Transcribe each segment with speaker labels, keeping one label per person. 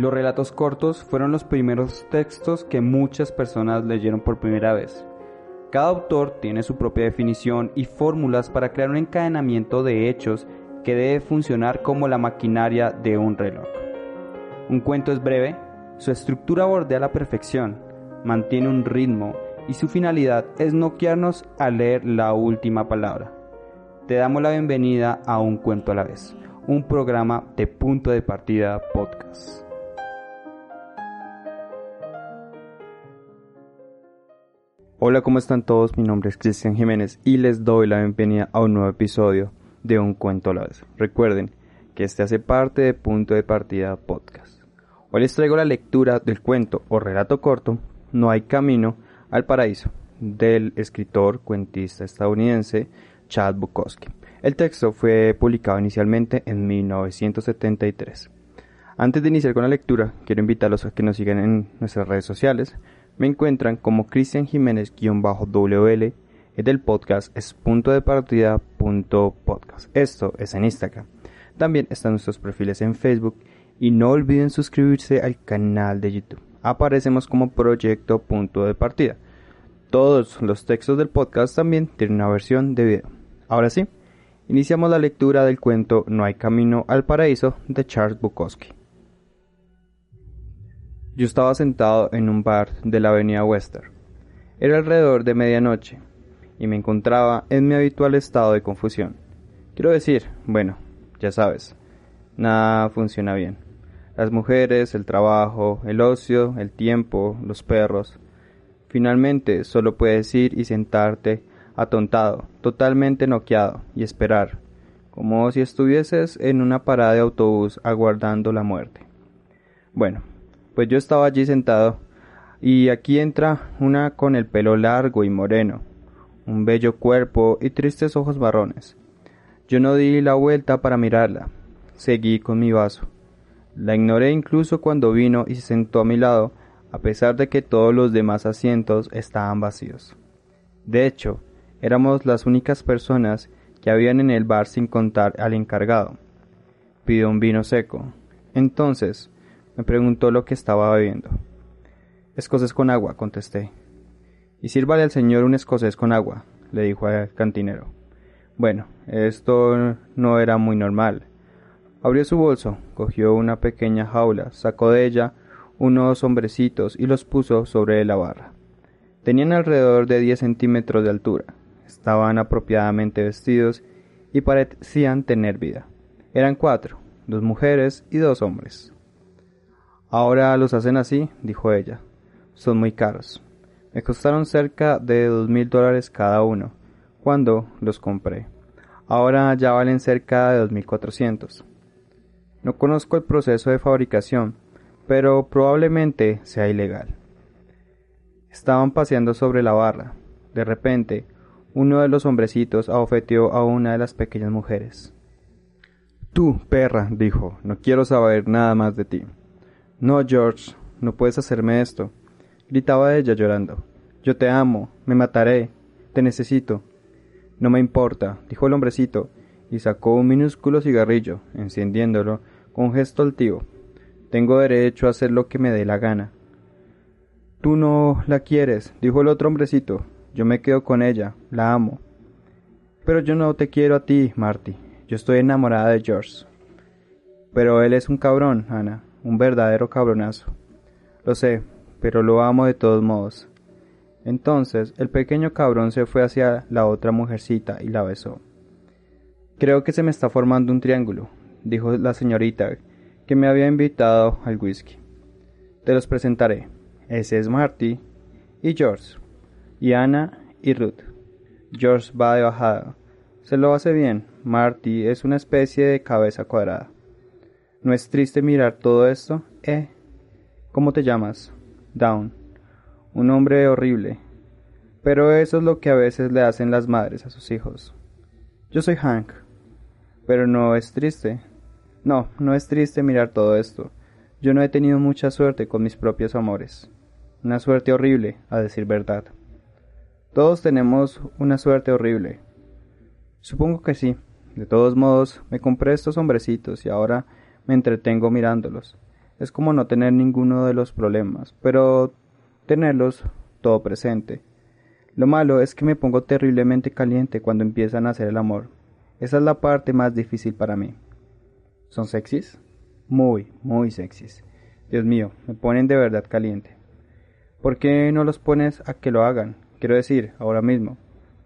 Speaker 1: Los relatos cortos fueron los primeros textos que muchas personas leyeron por primera vez. Cada autor tiene su propia definición y fórmulas para crear un encadenamiento de hechos que debe funcionar como la maquinaria de un reloj. Un cuento es breve, su estructura bordea la perfección, mantiene un ritmo y su finalidad es noquearnos al leer la última palabra. Te damos la bienvenida a Un Cuento a la vez, un programa de punto de partida podcast. Hola, ¿cómo están todos? Mi nombre es Cristian Jiménez y les doy la bienvenida a un nuevo episodio de Un Cuento a la vez. Recuerden que este hace parte de Punto de Partida Podcast. Hoy les traigo la lectura del cuento o relato corto No hay camino al paraíso del escritor cuentista estadounidense Chad Bukowski. El texto fue publicado inicialmente en 1973. Antes de iniciar con la lectura, quiero invitarlos a que nos sigan en nuestras redes sociales. Me encuentran como Cristian Jiménez-WL del podcast es punto de partida punto podcast. Esto es en Instagram. También están nuestros perfiles en Facebook y no olviden suscribirse al canal de YouTube. Aparecemos como proyecto punto de partida. Todos los textos del podcast también tienen una versión de video. Ahora sí, iniciamos la lectura del cuento No hay camino al paraíso de Charles Bukowski. Yo estaba sentado en un bar de la avenida Western. Era alrededor de medianoche y me encontraba en mi habitual estado de confusión. Quiero decir, bueno, ya sabes, nada funciona bien. Las mujeres, el trabajo, el ocio, el tiempo, los perros. Finalmente solo puedes ir y sentarte atontado, totalmente noqueado, y esperar, como si estuvieses en una parada de autobús aguardando la muerte. Bueno, pues yo estaba allí sentado, y aquí entra una con el pelo largo y moreno, un bello cuerpo y tristes ojos marrones. Yo no di la vuelta para mirarla. Seguí con mi vaso. La ignoré incluso cuando vino y se sentó a mi lado, a pesar de que todos los demás asientos estaban vacíos. De hecho, éramos las únicas personas que habían en el bar sin contar al encargado. Pidió un vino seco. Entonces, me preguntó lo que estaba bebiendo. Escoces con agua, contesté. Y sírvale al señor un escocés con agua, le dijo al cantinero. Bueno, esto no era muy normal. Abrió su bolso, cogió una pequeña jaula, sacó de ella unos hombrecitos y los puso sobre la barra. Tenían alrededor de diez centímetros de altura, estaban apropiadamente vestidos y parecían tener vida. Eran cuatro, dos mujeres y dos hombres. Ahora los hacen así, dijo ella. Son muy caros. Me costaron cerca de dos mil dólares cada uno cuando los compré. Ahora ya valen cerca de dos mil cuatrocientos. No conozco el proceso de fabricación, pero probablemente sea ilegal. Estaban paseando sobre la barra. De repente, uno de los hombrecitos abofeteó a una de las pequeñas mujeres. Tú, perra, dijo, no quiero saber nada más de ti. No, George, no puedes hacerme esto gritaba ella llorando. Yo te amo, me mataré, te necesito. No me importa, dijo el hombrecito, y sacó un minúsculo cigarrillo, encendiéndolo con gesto altivo. Tengo derecho a hacer lo que me dé la gana. Tú no la quieres, dijo el otro hombrecito. Yo me quedo con ella, la amo. Pero yo no te quiero a ti, Marty. Yo estoy enamorada de George. Pero él es un cabrón, Ana, un verdadero cabronazo. Lo sé, pero lo amo de todos modos. Entonces el pequeño cabrón se fue hacia la otra mujercita y la besó. Creo que se me está formando un triángulo, dijo la señorita, que me había invitado al whisky. Te los presentaré. Ese es Marty y George, y Ana y Ruth. George va de bajada. Se lo hace bien. Marty es una especie de cabeza cuadrada. ¿No es triste mirar todo esto? Eh. ¿Cómo te llamas? Down. Un hombre horrible. Pero eso es lo que a veces le hacen las madres a sus hijos. Yo soy Hank. Pero no es triste. No, no es triste mirar todo esto. Yo no he tenido mucha suerte con mis propios amores. Una suerte horrible, a decir verdad. Todos tenemos una suerte horrible. Supongo que sí. De todos modos, me compré estos hombrecitos y ahora me entretengo mirándolos. Es como no tener ninguno de los problemas, pero tenerlos todo presente. Lo malo es que me pongo terriblemente caliente cuando empiezan a hacer el amor. Esa es la parte más difícil para mí. ¿Son sexys? Muy, muy sexys. Dios mío, me ponen de verdad caliente. ¿Por qué no los pones a que lo hagan? Quiero decir, ahora mismo.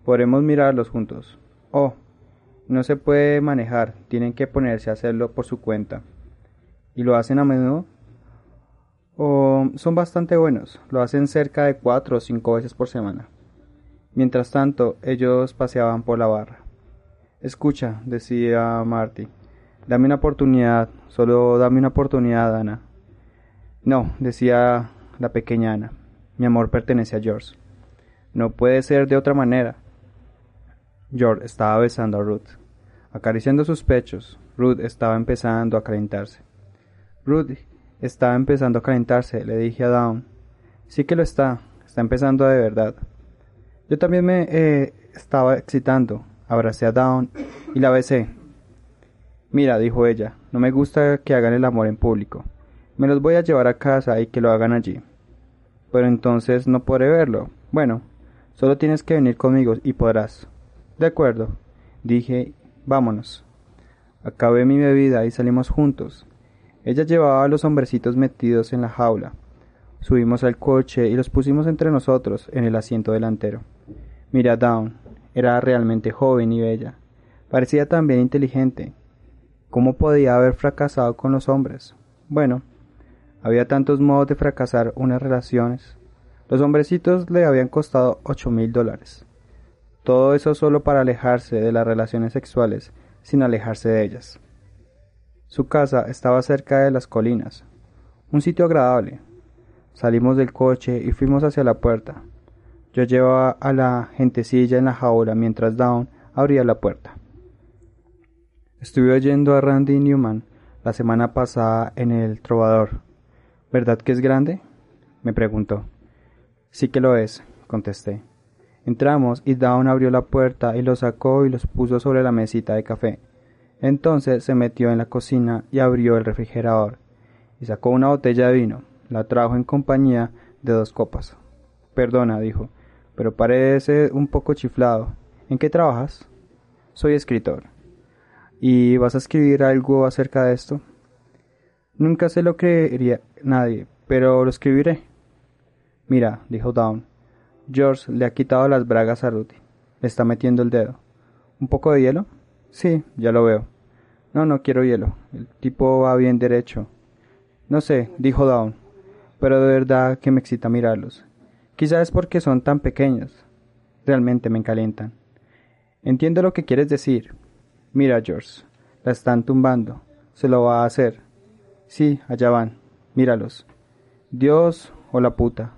Speaker 1: Podremos mirarlos juntos. Oh, no se puede manejar, tienen que ponerse a hacerlo por su cuenta. ¿Y lo hacen a menudo? O son bastante buenos, lo hacen cerca de cuatro o cinco veces por semana. Mientras tanto, ellos paseaban por la barra. Escucha, decía Marty, dame una oportunidad, solo dame una oportunidad, Ana. No, decía la pequeña Ana, mi amor pertenece a George. No puede ser de otra manera. George estaba besando a Ruth. Acariciando sus pechos, Ruth estaba empezando a calentarse. Ruth estaba empezando a calentarse, le dije a Dawn. Sí que lo está, está empezando de verdad. Yo también me eh, estaba excitando. Abracé a Dawn y la besé. Mira, dijo ella, no me gusta que hagan el amor en público. Me los voy a llevar a casa y que lo hagan allí. Pero entonces no podré verlo. Bueno, solo tienes que venir conmigo y podrás. De acuerdo, dije, vámonos. Acabé mi bebida y salimos juntos. Ella llevaba a los hombrecitos metidos en la jaula. Subimos al coche y los pusimos entre nosotros en el asiento delantero. Mira Down, era realmente joven y bella. Parecía también inteligente. ¿Cómo podía haber fracasado con los hombres? Bueno, había tantos modos de fracasar unas relaciones. Los hombrecitos le habían costado ocho mil dólares. Todo eso solo para alejarse de las relaciones sexuales, sin alejarse de ellas. Su casa estaba cerca de las colinas, un sitio agradable. Salimos del coche y fuimos hacia la puerta. Yo llevaba a la gentecilla en la jaula mientras Dawn abría la puerta. Estuve oyendo a Randy Newman la semana pasada en el Trovador. ¿Verdad que es grande? me preguntó. Sí que lo es, contesté. Entramos y Dawn abrió la puerta y los sacó y los puso sobre la mesita de café. Entonces se metió en la cocina y abrió el refrigerador y sacó una botella de vino. La trajo en compañía de dos copas. Perdona, dijo, pero parece un poco chiflado. ¿En qué trabajas? Soy escritor. ¿Y vas a escribir algo acerca de esto? Nunca se lo creería nadie, pero lo escribiré. Mira, dijo Dawn, George le ha quitado las bragas a Ruthie. Le está metiendo el dedo. ¿Un poco de hielo? Sí, ya lo veo. No, no quiero hielo. El tipo va bien derecho. No sé, dijo Dawn, pero de verdad que me excita mirarlos. Quizás es porque son tan pequeños. Realmente me calientan. Entiendo lo que quieres decir. Mira, George, la están tumbando. Se lo va a hacer. Sí, allá van. Míralos. Dios o la puta.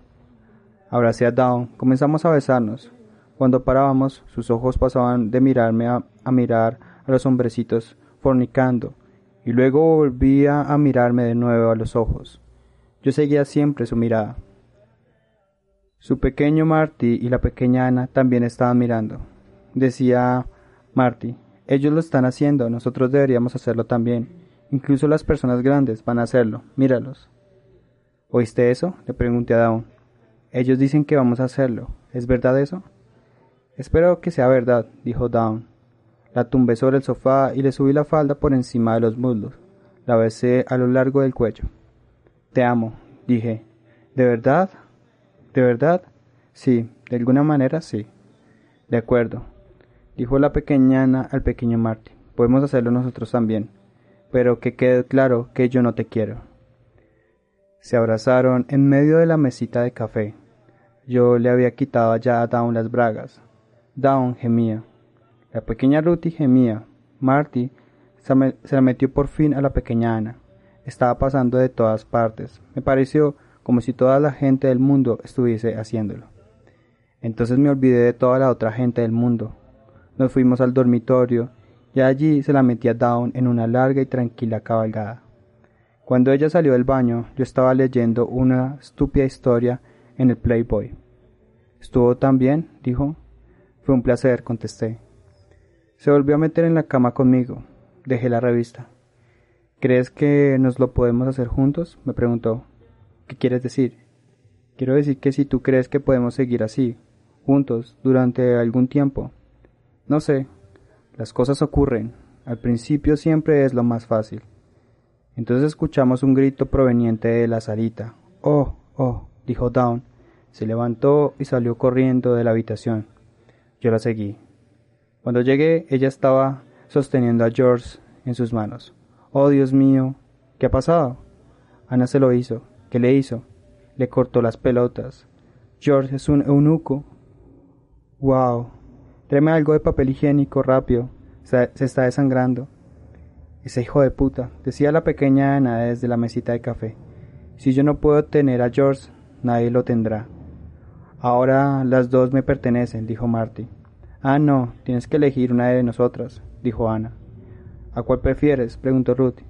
Speaker 1: Abracé a Down, comenzamos a besarnos. Cuando parábamos, sus ojos pasaban de mirarme a, mirar a los hombrecitos fornicando, y luego volvía a mirarme de nuevo a los ojos. Yo seguía siempre su mirada. Su pequeño Marty y la pequeña Ana también estaban mirando. Decía Marty, ellos lo están haciendo, nosotros deberíamos hacerlo también. Incluso las personas grandes van a hacerlo, míralos. ¿Oíste eso? le pregunté a Dawn. Ellos dicen que vamos a hacerlo. ¿Es verdad eso? Espero que sea verdad, dijo Dawn. La tumbé sobre el sofá y le subí la falda por encima de los muslos. La besé a lo largo del cuello. Te amo, dije. ¿De verdad? ¿De verdad? Sí, de alguna manera sí. De acuerdo, dijo la pequeña Ana al pequeño Marty. Podemos hacerlo nosotros también. Pero que quede claro que yo no te quiero. Se abrazaron en medio de la mesita de café. Yo le había quitado ya a Dawn las bragas. Dawn gemía. La pequeña Ruthie gemía. Marty se, la metió por fin a la pequeña Ana. Estaba pasando de todas partes. Me pareció como si toda la gente del mundo estuviese haciéndolo. Entonces me olvidé de toda la otra gente del mundo. Nos fuimos al dormitorio y allí se la metía Dawn en una larga y tranquila cabalgada. Cuando ella salió del baño, yo estaba leyendo una estúpida historia en el Playboy. ¿Estuvo tan bien? dijo. Fue un placer, contesté. Se volvió a meter en la cama conmigo. Dejé la revista. ¿Crees que nos lo podemos hacer juntos? me preguntó. ¿Qué quieres decir? Quiero decir que si tú crees que podemos seguir así, juntos, durante algún tiempo. No sé, las cosas ocurren. Al principio siempre es lo más fácil. Entonces escuchamos un grito proveniente de la salita. Oh, oh, dijo Down. Se levantó y salió corriendo de la habitación. Yo la seguí. Cuando llegué, ella estaba sosteniendo a George en sus manos. Oh, Dios mío, ¿qué ha pasado? Ana se lo hizo. ¿Qué le hizo? Le cortó las pelotas. George es un eunuco. Wow. Tráeme algo de papel higiénico rápido. Se, se está desangrando. Ese hijo de puta, decía la pequeña Ana desde la mesita de café. Si yo no puedo tener a George, nadie lo tendrá. Ahora las dos me pertenecen, dijo Marty. Ah, no, tienes que elegir una de nosotras, dijo Ana. ¿A cuál prefieres? preguntó Ruth.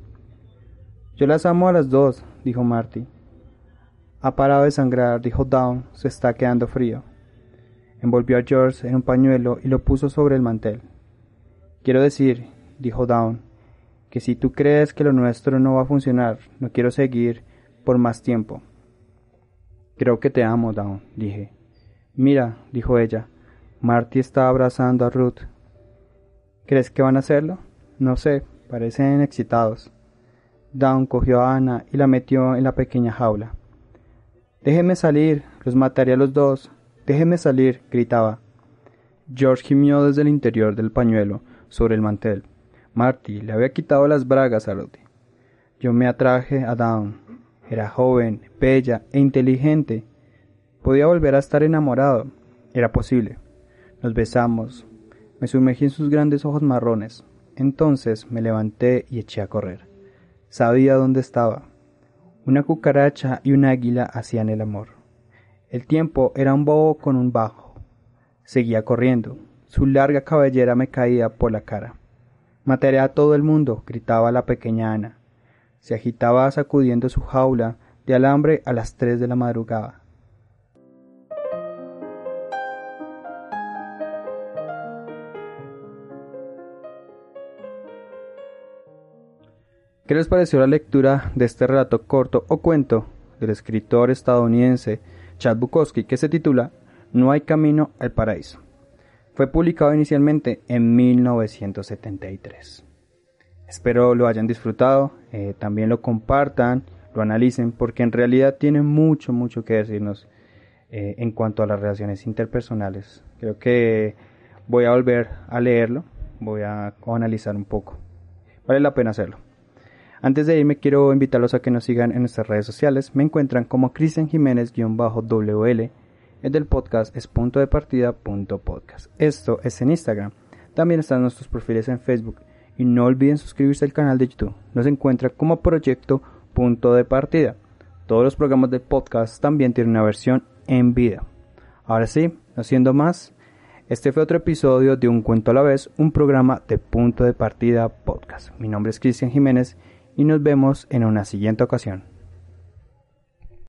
Speaker 1: Yo las amo a las dos, dijo Marty. Ha parado de sangrar, dijo Down, se está quedando frío. Envolvió a George en un pañuelo y lo puso sobre el mantel. Quiero decir, dijo Down, que si tú crees que lo nuestro no va a funcionar, no quiero seguir por más tiempo. Creo que te amo, Down, dije. Mira, dijo ella, Marty está abrazando a Ruth. ¿Crees que van a hacerlo? No sé, parecen excitados. Down cogió a Ana y la metió en la pequeña jaula. Déjeme salir, los mataré a los dos. Déjeme salir, gritaba. George gimió desde el interior del pañuelo sobre el mantel. Marty le había quitado las bragas a Ruth. Yo me atraje a Down. Era joven, bella e inteligente. Podía volver a estar enamorado. Era posible. Nos besamos. Me sumergí en sus grandes ojos marrones. Entonces me levanté y eché a correr. Sabía dónde estaba. Una cucaracha y un águila hacían el amor. El tiempo era un bobo con un bajo. Seguía corriendo. Su larga cabellera me caía por la cara. Mataré a todo el mundo, gritaba la pequeña Ana. Se agitaba sacudiendo su jaula de alambre a las tres de la madrugada. ¿Qué les pareció la lectura de este relato corto o cuento del escritor estadounidense Chad Bukowski que se titula No hay camino al paraíso? Fue publicado inicialmente en 1973. Espero lo hayan disfrutado, eh, también lo compartan, lo analicen, porque en realidad tiene mucho, mucho que decirnos eh, en cuanto a las relaciones interpersonales. Creo que voy a volver a leerlo, voy a analizar un poco. Vale la pena hacerlo. Antes de irme quiero invitarlos a que nos sigan en nuestras redes sociales. Me encuentran como Cristian Jiménez-WL. El del podcast es punto de partida punto podcast. Esto es en Instagram. También están nuestros perfiles en Facebook. Y no olviden suscribirse al canal de YouTube. Nos encuentra como proyecto punto de partida. Todos los programas del podcast también tienen una versión en video. Ahora sí, no siendo más, este fue otro episodio de Un Cuento a la Vez, un programa de Punto de Partida Podcast. Mi nombre es Cristian Jiménez y nos vemos en una siguiente ocasión.